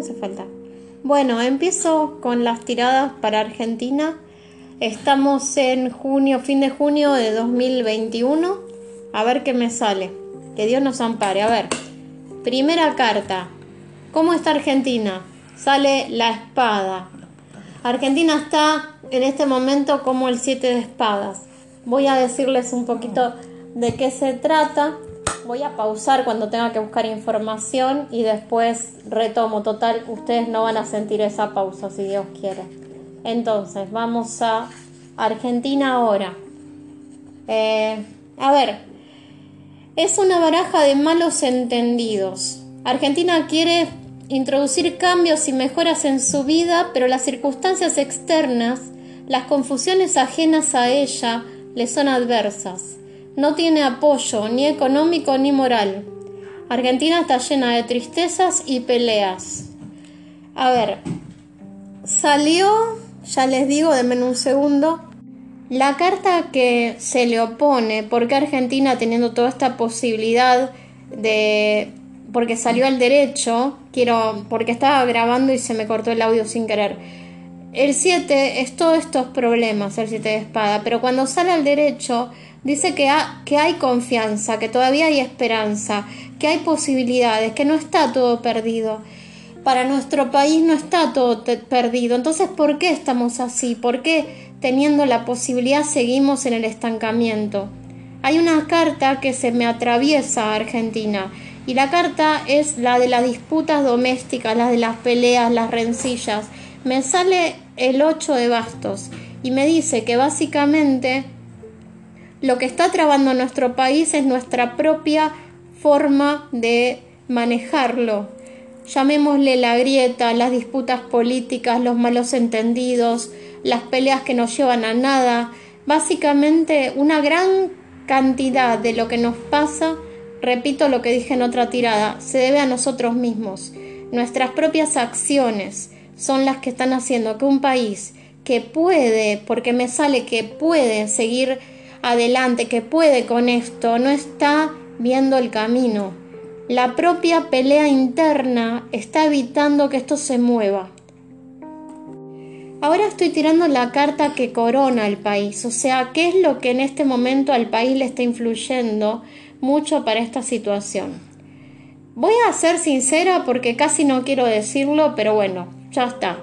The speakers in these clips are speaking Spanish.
hace falta. Bueno, empiezo con las tiradas para Argentina. Estamos en junio, fin de junio de 2021. A ver qué me sale. Que Dios nos ampare. A ver. Primera carta. ¿Cómo está Argentina? Sale la espada. Argentina está en este momento como el 7 de espadas. Voy a decirles un poquito de qué se trata. Voy a pausar cuando tenga que buscar información y después retomo. Total, ustedes no van a sentir esa pausa si Dios quiere. Entonces, vamos a Argentina ahora. Eh, a ver, es una baraja de malos entendidos. Argentina quiere introducir cambios y mejoras en su vida, pero las circunstancias externas, las confusiones ajenas a ella, le son adversas. No tiene apoyo ni económico ni moral. Argentina está llena de tristezas y peleas. A ver, salió, ya les digo, denme un segundo, la carta que se le opone, porque Argentina teniendo toda esta posibilidad de, porque salió al derecho, quiero, porque estaba grabando y se me cortó el audio sin querer. El 7 es todos estos problemas, el 7 de espada, pero cuando sale al derecho dice que, hay confianza, que todavía hay esperanza, que hay posibilidades, que no está todo perdido. Para nuestro país no está todo perdido. Entonces, ¿por qué estamos así? ¿Por qué teniendo la posibilidad seguimos en el estancamiento? Hay una carta que se me atraviesa a Argentina y la carta es la de las disputas domésticas, la de las peleas, las rencillas. Me sale el 8 de bastos y me dice que básicamente lo que está trabando nuestro país es nuestra propia forma de manejarlo. Llamémosle la grieta, las disputas políticas, los malos entendidos, las peleas que no llevan a nada. Básicamente una gran cantidad de lo que nos pasa, repito lo que dije en otra tirada, se debe a nosotros mismos. Nuestras propias acciones son las que están haciendo que un país que puede, porque me sale que puede seguir adelante, que puede con esto, no está viendo el camino. La propia pelea interna está evitando que esto se mueva. Ahora estoy tirando la carta que corona al país, o sea, qué es lo que en este momento al país le está influyendo mucho para esta situación. Voy a ser sincera porque casi no quiero decirlo, pero bueno, ya está.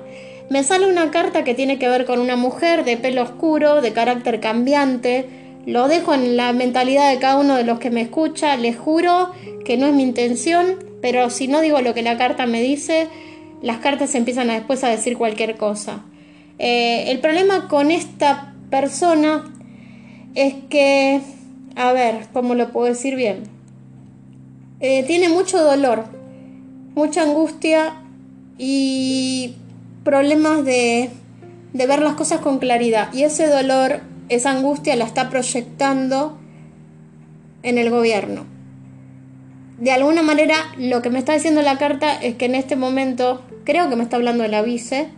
Me sale una carta que tiene que ver con una mujer de pelo oscuro, de carácter cambiante, lo dejo en la mentalidad de cada uno de los que me escucha. Les juro que no es mi intención, pero si no digo lo que la carta me dice, las cartas empiezan después a decir cualquier cosa. Eh, el problema con esta persona es que, a ver, ¿cómo lo puedo decir bien? Eh, tiene mucho dolor, mucha angustia y problemas de, de ver las cosas con claridad. Y ese dolor esa angustia la está proyectando en el gobierno. De alguna manera, lo que me está diciendo la carta es que en este momento, creo que me está hablando de la vice,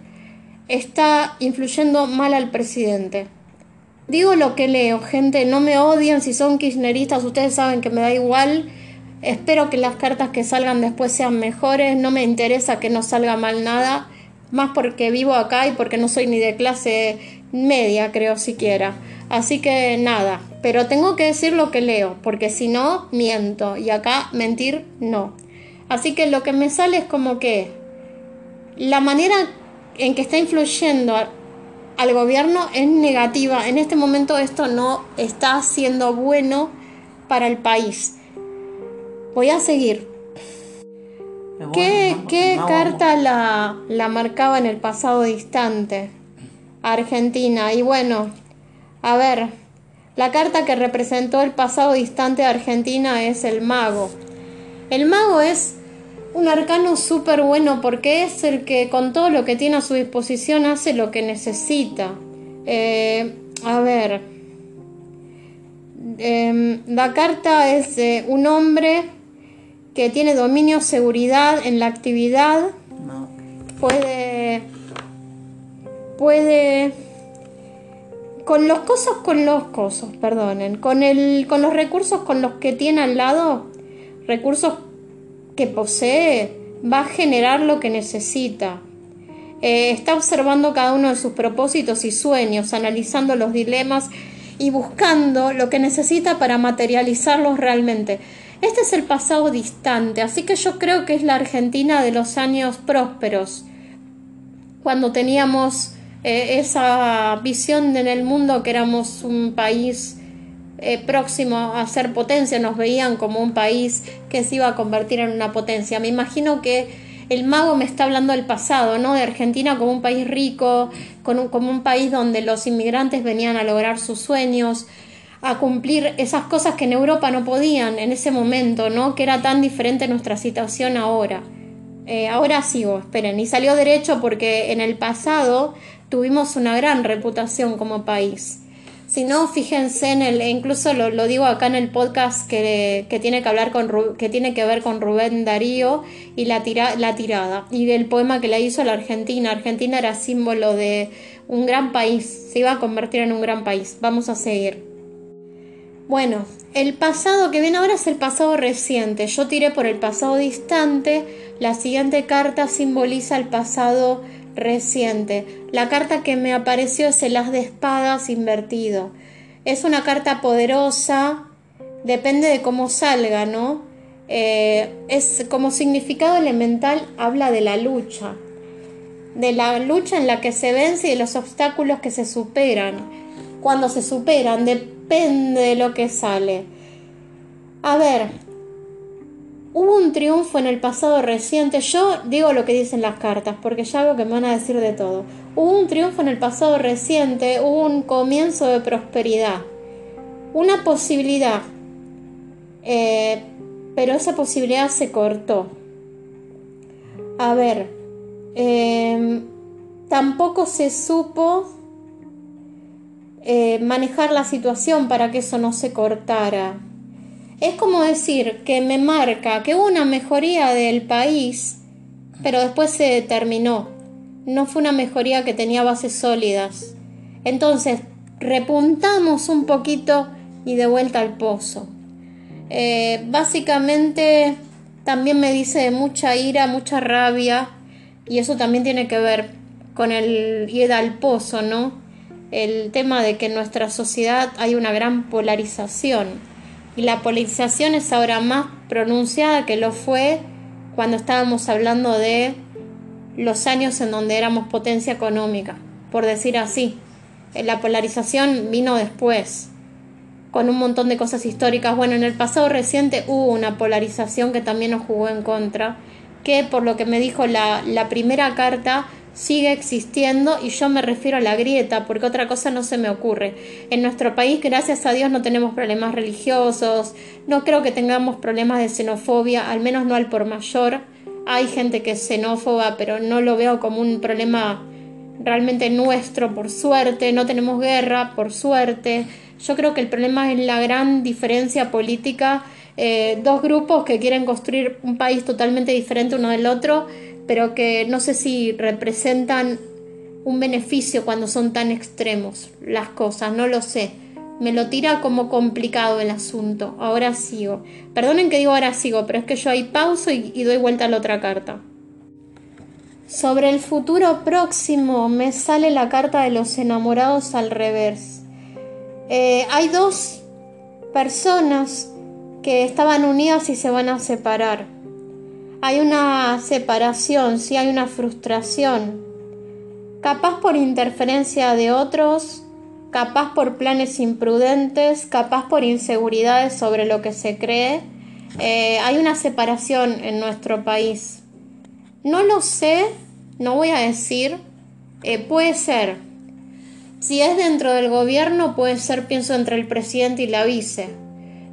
está influyendo mal al presidente. Digo lo que leo, gente, no me odian si son kirchneristas, ustedes saben que me da igual. Espero que las cartas que salgan después sean mejores, no me interesa que no salga mal nada, más porque vivo acá y porque no soy ni de clase media, creo siquiera. Así que nada, pero tengo que decir lo que leo, porque si no, miento. Y acá mentir, no. Así que lo que me sale es como que la manera en que está influyendo al gobierno es negativa. En este momento esto no está siendo bueno para el país. Voy a seguir. ¿Qué, qué carta la, la marcaba en el pasado distante? Argentina. Y bueno, a ver, la carta que representó el pasado distante de Argentina es el mago. El mago es un arcano súper bueno porque es el que con todo lo que tiene a su disposición hace lo que necesita. Eh, a ver, em, la carta es un hombre que tiene dominio, seguridad en la actividad. Puede puede con los cosos con los cosos, perdonen, con el con los recursos con los que tiene al lado, recursos que posee, va a generar lo que necesita. Eh, está observando cada uno de sus propósitos y sueños, analizando los dilemas y buscando lo que necesita para materializarlos realmente. Este es el pasado distante, así que yo creo que es la Argentina de los años prósperos, cuando teníamos eh, esa visión en el mundo que éramos un país eh, próximo a ser potencia, nos veían como un país que se iba a convertir en una potencia. Me imagino que el mago me está hablando del pasado, ¿no? De Argentina como un país rico, como un país donde los inmigrantes venían a lograr sus sueños, a cumplir esas cosas que en Europa no podían en ese momento, ¿no? Que era tan diferente nuestra situación ahora. Eh, ahora sigo, esperen, y salió derecho porque en el pasado tuvimos una gran reputación como país. Si no, fíjense en el, incluso lo, digo acá en el podcast que, tiene que hablar con que tiene que ver con Rubén Darío y la, la tirada y del poema que le hizo la Argentina. Argentina era símbolo de un gran país, se iba a convertir en un gran país. Vamos a seguir. Bueno, el pasado que viene ahora es el pasado reciente. Yo tiré por el pasado distante. La siguiente carta simboliza el pasado reciente. La carta que me apareció es el as de espadas invertido. Es una carta poderosa, depende de cómo salga, ¿no? Eh, es como significado elemental habla de la lucha, de la lucha en la que se vence y de los obstáculos que se superan. Cuando se superan, depende de lo que sale. A ver, Hubo un triunfo en el pasado reciente, yo digo lo que dicen las cartas, porque ya veo que me van a decir de todo. Hubo un triunfo en el pasado reciente, hubo un comienzo de prosperidad, una posibilidad, eh, pero esa posibilidad se cortó. A ver, em, tampoco se supo eh, manejar la situación para que eso no se cortara. Es como decir que me marca que hubo una mejoría del país, pero después se terminó. No fue una mejoría que tenía bases sólidas. Entonces, repuntamos un poquito y de vuelta al pozo. Eh, básicamente, también me dice mucha ira, mucha rabia, y eso también tiene que ver con el ir al pozo, ¿no? El tema de que en nuestra sociedad hay una gran polarización y la polarización es ahora más pronunciada que lo fue cuando estábamos hablando de los años en donde éramos potencia económica, por decir así. Eh, la polarización vino después, con un montón de cosas históricas. Bueno, en el pasado reciente hubo una polarización que también nos jugó en contra, que por lo que me dijo la, la primera carta, sigue existiendo y yo me refiero a la grieta porque otra cosa no se me ocurre. En nuestro país, gracias a Dios, no tenemos problemas religiosos, no creo que tengamos problemas de xenofobia, al menos no al por mayor. Hay gente que es xenófoba, pero no lo veo como un problema realmente nuestro, por suerte, no tenemos guerra, por suerte. Yo creo que el problema es la gran diferencia política, eh, dos grupos que quieren construir un país totalmente diferente uno del otro pero que no sé si representan un beneficio cuando son tan extremos las cosas, no lo sé. Me lo tira como complicado el asunto. Ahora sigo. Perdonen que digo ahora sigo, pero es que yo ahí pauso y, doy vuelta a la otra carta. Sobre el futuro próximo me sale la carta de los enamorados al revés. Eh, hay dos personas que estaban unidas y se van a separar hay una separación, sí hay una frustración, capaz por interferencia de otros, capaz por planes imprudentes, capaz por inseguridades sobre lo que se cree. Eh, hay una separación en nuestro país. No lo sé, no voy a decir, eh, puede ser. Si es dentro del gobierno, puede ser, pienso, entre el presidente y la vice.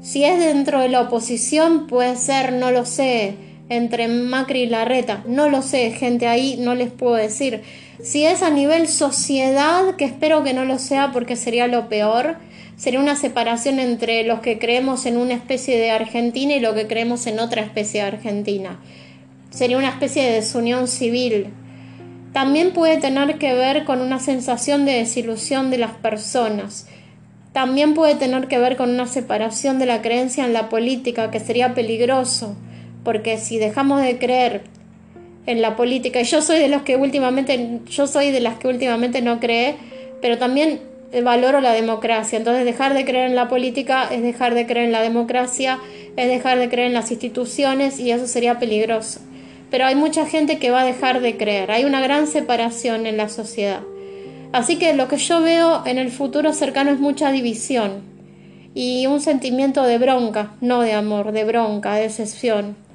Si es dentro de la oposición, puede ser, no lo sé, entre Macri y Larreta. No lo sé, gente, ahí no les puedo decir. Si es a nivel sociedad, que espero que no lo sea porque sería lo peor, sería una separación entre los que creemos en una especie de Argentina y los que creemos en otra especie de Argentina. Sería una especie de desunión civil. También puede tener que ver con una sensación de desilusión de las personas. También puede tener que ver con una separación de la creencia en la política, que sería peligroso porque si dejamos de creer en la política. Y yo soy de los que últimamente, yo soy de las que últimamente no cree, pero también valoro la democracia. Entonces dejar de creer en la política es dejar de creer en la democracia, es dejar de creer en las instituciones y eso sería peligroso. Pero hay mucha gente que va a dejar de creer. Hay una gran separación en la sociedad. Así que lo que yo veo en el futuro cercano es mucha división y un sentimiento de bronca, no de amor, de bronca, de decepción.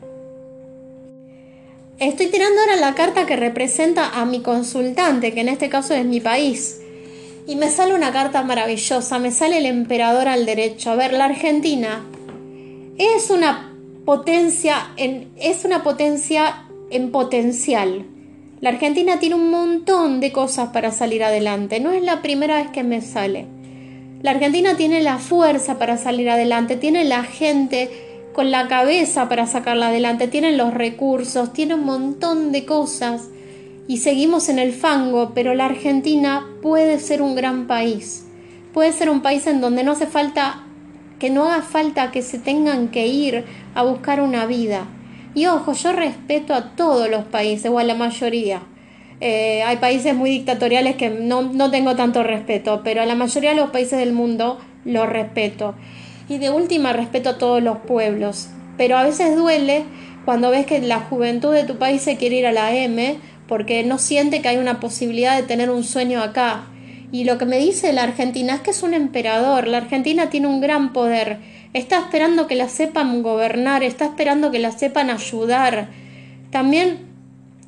Estoy tirando ahora la carta que representa a mi consultante, que en este caso es mi país. Y me sale una carta maravillosa, me sale el emperador al derecho. A ver, la Argentina es una potencia en, es una potencia en potencial. La Argentina tiene un montón de cosas para salir adelante. No es la primera vez que me sale. La Argentina tiene la fuerza para salir adelante, tiene la gente con la cabeza para sacarla adelante, tiene los recursos, tiene un montón de cosas y seguimos en el fango, pero la Argentina puede ser un gran país. Puede ser un país en donde no hace falta que no haga falta que se tengan que ir a buscar una vida y ojo, yo respeto a todos los países o a la mayoría. Eh, hay países muy dictatoriales que no, no tengo tanto respeto, pero a la mayoría de los países del mundo los respeto. Y de última respeto a todos los pueblos. Pero a veces duele cuando ves que la juventud de tu país se quiere ir a la M porque no siente que hay una posibilidad de tener un sueño acá. Y lo que me dice la Argentina es que es un emperador. La Argentina tiene un gran poder está esperando que la sepan gobernar, está esperando que la sepan ayudar. También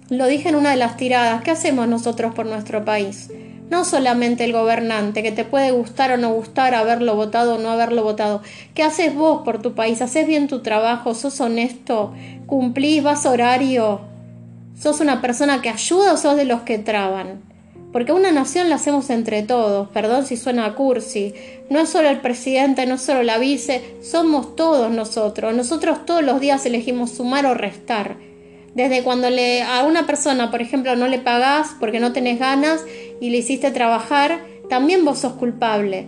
lo dije en una de las tiradas, ¿qué hacemos nosotros por nuestro país? No solamente el gobernante, que te puede gustar o no gustar, haberlo votado o no haberlo votado. ¿Qué haces vos por tu país? ¿Haces bien tu trabajo? ¿Sos honesto? ¿Cumplís? ¿Vas horario? ¿Sos una persona que ayuda o sos de los que traban? Porque una nación la hacemos entre todos, perdón si suena a cursi. No es solo el presidente, no es solo la vice, somos todos nosotros. Nosotros todos los días elegimos sumar o restar. Desde cuando le, a una persona, por ejemplo, no le pagás porque no tenés ganas y le hiciste trabajar, también vos sos culpable.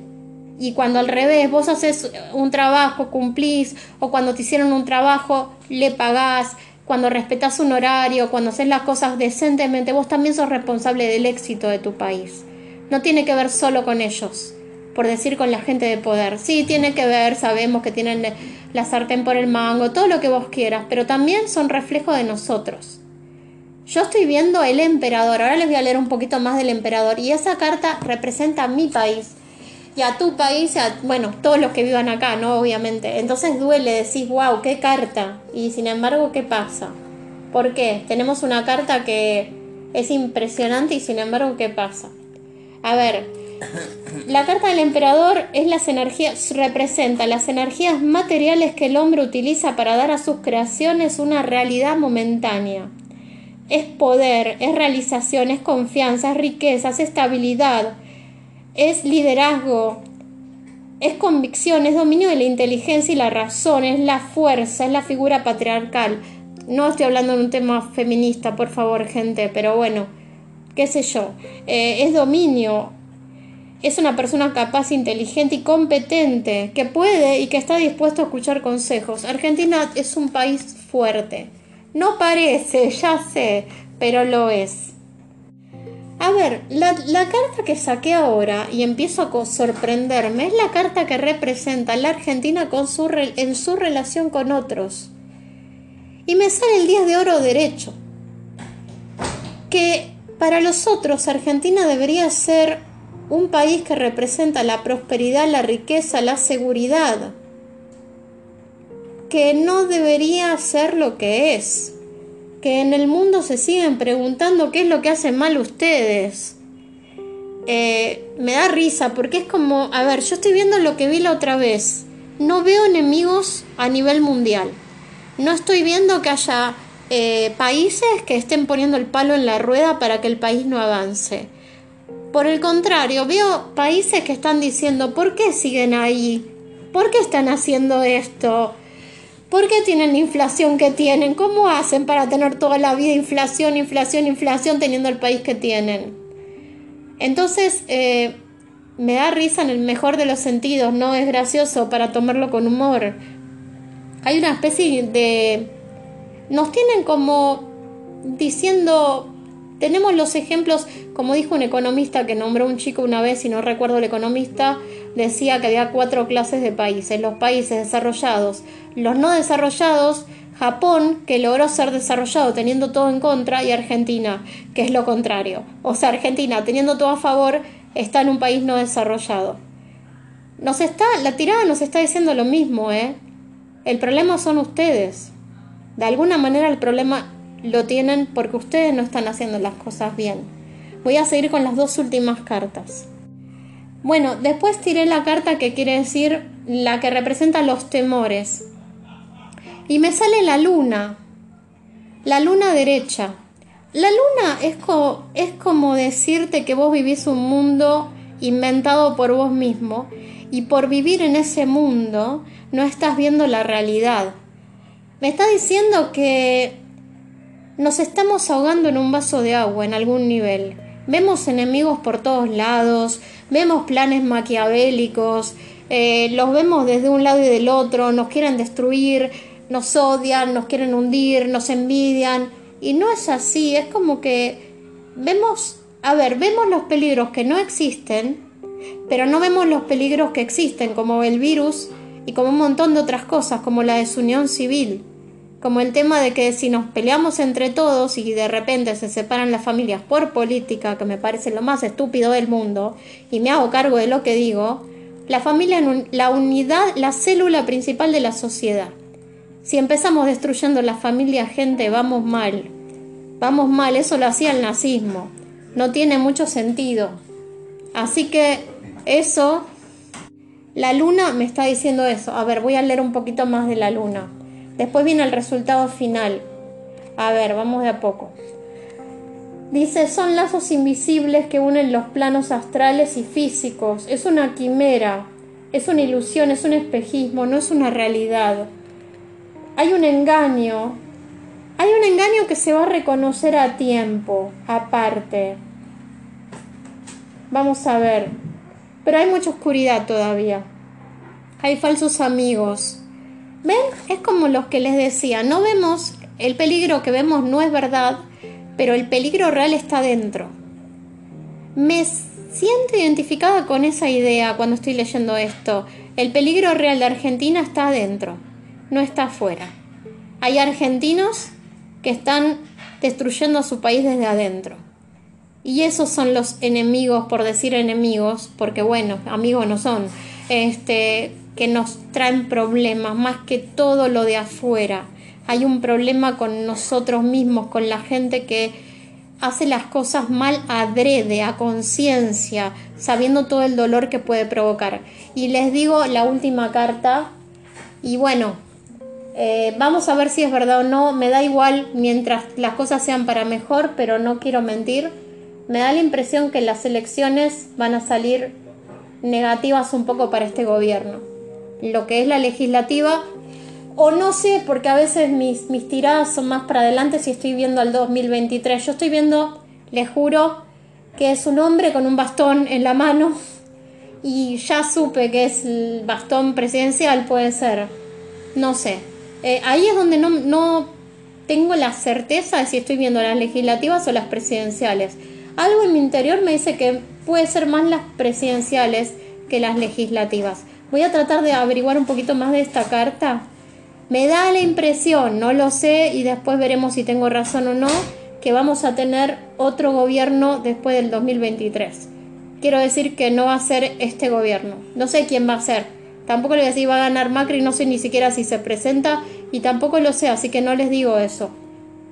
Y cuando al revés, vos haces un trabajo, cumplís, o cuando te hicieron un trabajo, le pagás, cuando respetas un horario, cuando haces las cosas decentemente, vos también sos responsable del éxito de tu país. No tiene que ver solo con ellos, por decir con la gente de poder. Sí, tiene que ver, sabemos que tienen la sartén por el mango, todo lo que vos quieras, pero también son reflejo de nosotros. Yo estoy viendo el emperador, ahora les voy a leer un poquito más del emperador, y esa carta representa a mi país y a tu país, a, bueno, todos los que vivan acá, ¿no? Obviamente. Entonces duele, decís, wow, qué carta. Y sin embargo, ¿qué pasa? ¿Por qué? Tenemos una carta que es impresionante y sin embargo, ¿qué pasa? A ver, la carta del emperador es las energías, representa las energías materiales que el hombre utiliza para dar a sus creaciones una realidad momentánea. Es poder, es realización, es confianza, es riqueza, es estabilidad, es liderazgo, es convicción, es dominio de la inteligencia y la razón, es la fuerza, es la figura patriarcal. No estoy hablando de un tema feminista, por favor, gente, pero bueno, qué sé yo. Eh, es dominio, es una persona capaz, inteligente y competente, que puede y que está dispuesto a escuchar consejos. Argentina es un país fuerte. No parece, ya sé, pero lo es. A ver, la, carta que saqué ahora y empiezo a sorprenderme es la carta que representa la Argentina con su en su relación con otros. Y me sale el 10 de oro derecho. Que para los otros Argentina debería ser un país que representa la prosperidad, la riqueza, la seguridad. Que no debería ser lo que es que en el mundo se siguen preguntando qué es lo que hacen mal ustedes. Eh, me da risa porque es como, a ver, yo estoy viendo lo que vi la otra vez. No veo enemigos a nivel mundial. No estoy viendo que haya eh, países que estén poniendo el palo en la rueda para que el país no avance. Por el contrario, veo países que están diciendo, ¿por qué siguen ahí? ¿Por qué están haciendo esto? ¿Por qué tienen la inflación que tienen? ¿Cómo hacen para tener toda la vida inflación, inflación, inflación teniendo el país que tienen? Entonces, eh, me da risa en el mejor de los sentidos, no es gracioso para tomarlo con humor. Hay una especie de... Nos tienen como diciendo, tenemos los ejemplos, como dijo un economista que nombró un chico una vez, y no recuerdo el economista, decía que había cuatro clases de países, los países desarrollados, los no desarrollados, Japón, que logró ser desarrollado teniendo todo en contra, y Argentina, que es lo contrario. O sea, Argentina, teniendo todo a favor, está en un país no desarrollado. Nos está, la tirada nos está diciendo lo mismo, ¿eh? El problema son ustedes. De alguna manera el problema lo tienen porque ustedes no están haciendo las cosas bien. Voy a seguir con las dos últimas cartas. Bueno, después tiré la carta que quiere decir la que representa los temores. Y me sale la luna, la luna derecha. La luna es, es como decirte que vos vivís un mundo inventado por vos mismo y por vivir en ese mundo no estás viendo la realidad. Me está diciendo que nos estamos ahogando en un vaso de agua en algún nivel. Vemos enemigos por todos lados, vemos planes maquiavélicos, eh, los vemos desde un lado y del otro, nos quieren destruir, nos odian, nos quieren hundir, nos envidian. Y no es así, es como que vemos, a ver, vemos los peligros que no existen, pero no vemos los peligros que existen, como el virus y como un montón de otras cosas, como la desunión civil, como el tema de que si nos peleamos entre todos y de repente se separan las familias por política, que me parece lo más estúpido del mundo, y me hago cargo de lo que digo, la familia la unidad, la célula principal de la sociedad. Si empezamos destruyendo la familia, gente, vamos mal. Vamos mal, eso lo hacía el nazismo. No tiene mucho sentido. Así que eso, la luna me está diciendo eso. A ver, voy a leer un poquito más de la luna. Después viene el resultado final. A ver, vamos de a poco. Dice, son lazos invisibles que unen los planos astrales y físicos. Es una quimera, es una ilusión, es un espejismo, no es una realidad hay un engaño. Hay un engaño que se va a reconocer a tiempo, aparte. Vamos a ver. Pero hay mucha oscuridad todavía. Hay falsos amigos. ¿Ven? Es como los que les decía, no vemos, el peligro que vemos no es verdad, pero el peligro real está dentro. Me siento identificada con esa idea cuando estoy leyendo esto. El peligro real de Argentina está adentro no está afuera. Hay argentinos que están destruyendo su país desde adentro. Y esos son los enemigos, por decir enemigos, porque bueno, amigos no son, este, que nos traen problemas más que todo lo de afuera. Hay un problema con nosotros mismos, con la gente que hace las cosas mal adrede, a conciencia, sabiendo todo el dolor que puede provocar. Y les digo la última carta, y bueno, eh, vamos a ver si es verdad o no. Me da igual mientras las cosas sean para mejor, pero no quiero mentir. Me da la impresión que las elecciones van a salir negativas un poco para este gobierno. Lo que es la legislativa, o no sé, porque a veces mis, mis tiradas son más para adelante si estoy viendo al 2023. Yo estoy viendo, le juro, que es un hombre con un bastón en la mano y ya supe que es el bastón presidencial, puede ser. No sé, eh, ahí es donde no, no tengo la certeza de si estoy viendo las legislativas o las presidenciales. Algo en mi interior me dice que puede ser más las presidenciales que las legislativas. Voy a tratar de averiguar un poquito más de esta carta. Me da la impresión, no lo sé y después veremos si tengo razón o no, que vamos a tener otro gobierno después del 2023. Quiero decir que no va a ser este gobierno. No sé quién va a ser Tampoco le voy a decir va a ganar Macri, no sé ni siquiera si se presenta y tampoco lo sé, así que no les digo eso.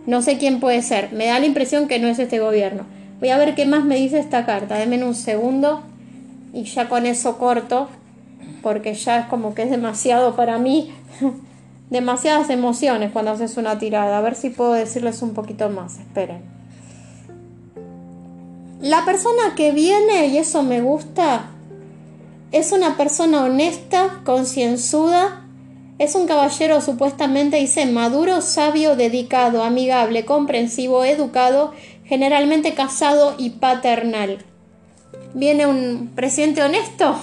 No sé quién puede ser. Me da la impresión que no es este gobierno. Voy a ver qué más me dice esta carta. Denme un segundo y ya con eso corto, porque ya es como que es demasiado para mí. Demasiadas emociones cuando haces una tirada. A ver si puedo decirles un poquito más. Esperen. La persona que viene, y eso me gusta, es una persona honesta, concienzuda, es un caballero supuestamente, dice, maduro, sabio, dedicado, amigable, comprensivo, educado, generalmente casado y paternal. ¿Viene un presidente honesto?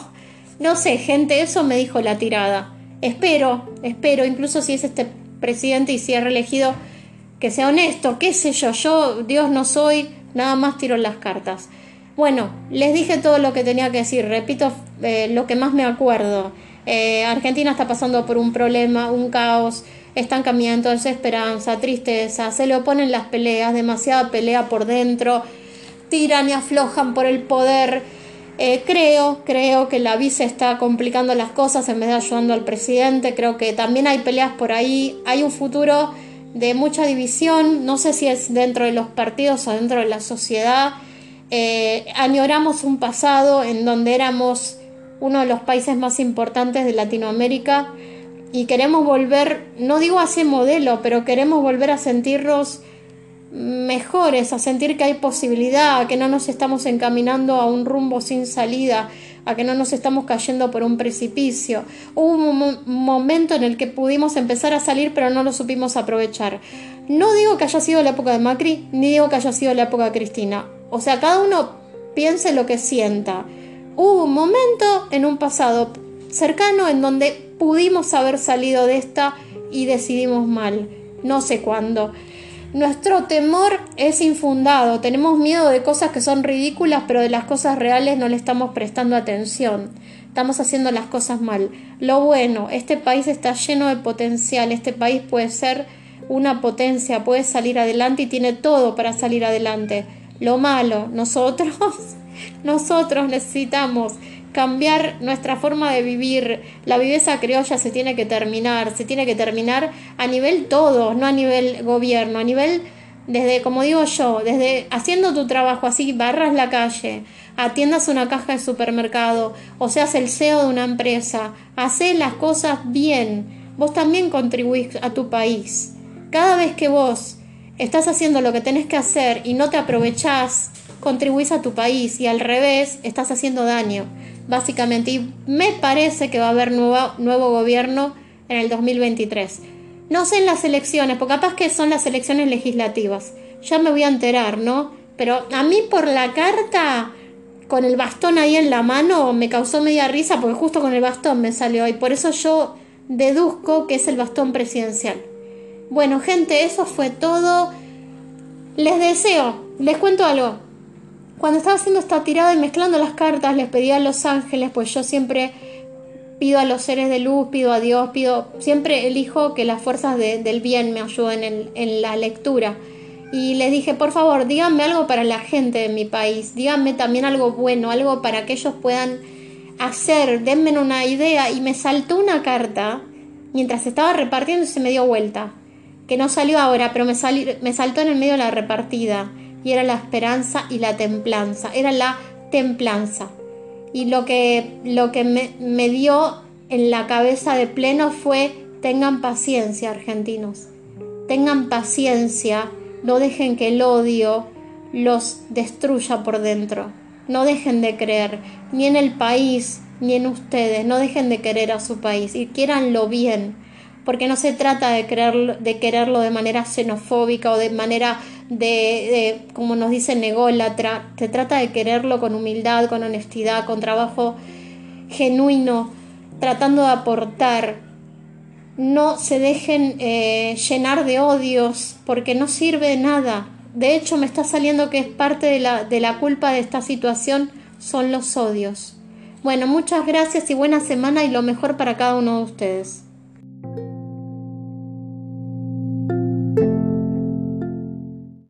No sé, gente, eso me dijo la tirada. Espero, espero, incluso si es este presidente y si es reelegido, que sea honesto, qué sé yo, yo Dios no soy, nada más tiro las cartas. Bueno, les dije todo lo que tenía que decir, repito eh, lo que más me acuerdo. Eh, Argentina está pasando por un problema, un caos, estancamiento, desesperanza, tristeza, se le oponen las peleas, demasiada pelea por dentro, tiran y aflojan por el poder. Eh, creo, creo que la vice está complicando las cosas en vez de ayudando al presidente. Creo que también hay peleas por ahí. Hay un futuro de mucha división. No sé si es dentro de los partidos o dentro de la sociedad. Eh, añoramos un pasado en donde éramos uno de los países más importantes de Latinoamérica y queremos volver, no digo a modelo, pero queremos volver a sentirnos mejores, a sentir que hay posibilidad, a que no nos estamos encaminando a un rumbo sin salida, a que no nos estamos cayendo por un precipicio. Hubo un momento en el que pudimos empezar a salir, pero no lo supimos aprovechar. No digo que haya sido la época de Macri, ni digo que haya sido la época de Cristina. O sea, cada uno piense lo que sienta. Hubo un momento en un pasado cercano en donde pudimos haber salido de esta y decidimos mal. No sé cuándo. Nuestro temor es infundado, tenemos miedo de cosas que son ridículas, pero de las cosas reales no le estamos prestando atención. Estamos haciendo las cosas mal. Lo bueno, este país está lleno de potencial, este país puede ser una potencia, puede salir adelante y tiene todo para salir adelante. Lo malo, nosotros, nosotros necesitamos cambiar nuestra forma de vivir. La viveza criolla se tiene que terminar, se tiene que terminar a nivel todo, no a nivel gobierno, a nivel desde, como digo yo, desde haciendo tu trabajo así, barras la calle, atiendas una caja de supermercado, o seas el CEO de una empresa, haces las cosas bien, vos también contribuís a tu país. Cada vez que vos estás haciendo lo que tenés que hacer y no te aprovechás, contribuís a tu país y al revés, estás haciendo daño básicamente. Y me parece que va a haber nuevo, nuevo gobierno en el 2023. No sé en las elecciones, porque capaz que son las elecciones legislativas. Ya me voy a enterar, ¿no? Pero a mí por la carta, con el bastón ahí en la mano, me causó media risa porque justo con el bastón me salió y por eso yo deduzco que es el bastón presidencial. Bueno, gente, eso fue todo. Les deseo, les cuento algo. Cuando estaba haciendo esta tirada y mezclando las cartas, les pedí a los ángeles, pues yo siempre pido a los seres de luz, pido a Dios, pido, siempre elijo que las fuerzas del bien me ayuden en, la lectura. Y les dije, por favor, díganme algo para la gente de mi país, díganme también algo bueno, algo para que ellos puedan hacer, denme una idea. Y me saltó una carta mientras estaba repartiendo y se me dio vuelta, que no salió ahora, pero me, me saltó en el medio de la repartida y era la esperanza y la templanza, era la templanza. Y lo que, lo que me, me dio en la cabeza de pleno fue tengan paciencia argentinos, tengan paciencia, no dejen que el odio los destruya por dentro, no dejen de creer ni en el país ni en ustedes, no dejen de querer a su país y quieranlo bien, porque no se trata de, de quererlo de manera xenofóbica o de manera de, como nos dice nególatra, se trata de quererlo con humildad, con honestidad, con trabajo genuino, tratando de aportar. No se dejen eh, llenar de odios porque no sirve de nada. De hecho, me está saliendo que es parte de la, de la culpa de esta situación son los odios. Bueno, muchas gracias y buena semana y lo mejor para cada uno de ustedes.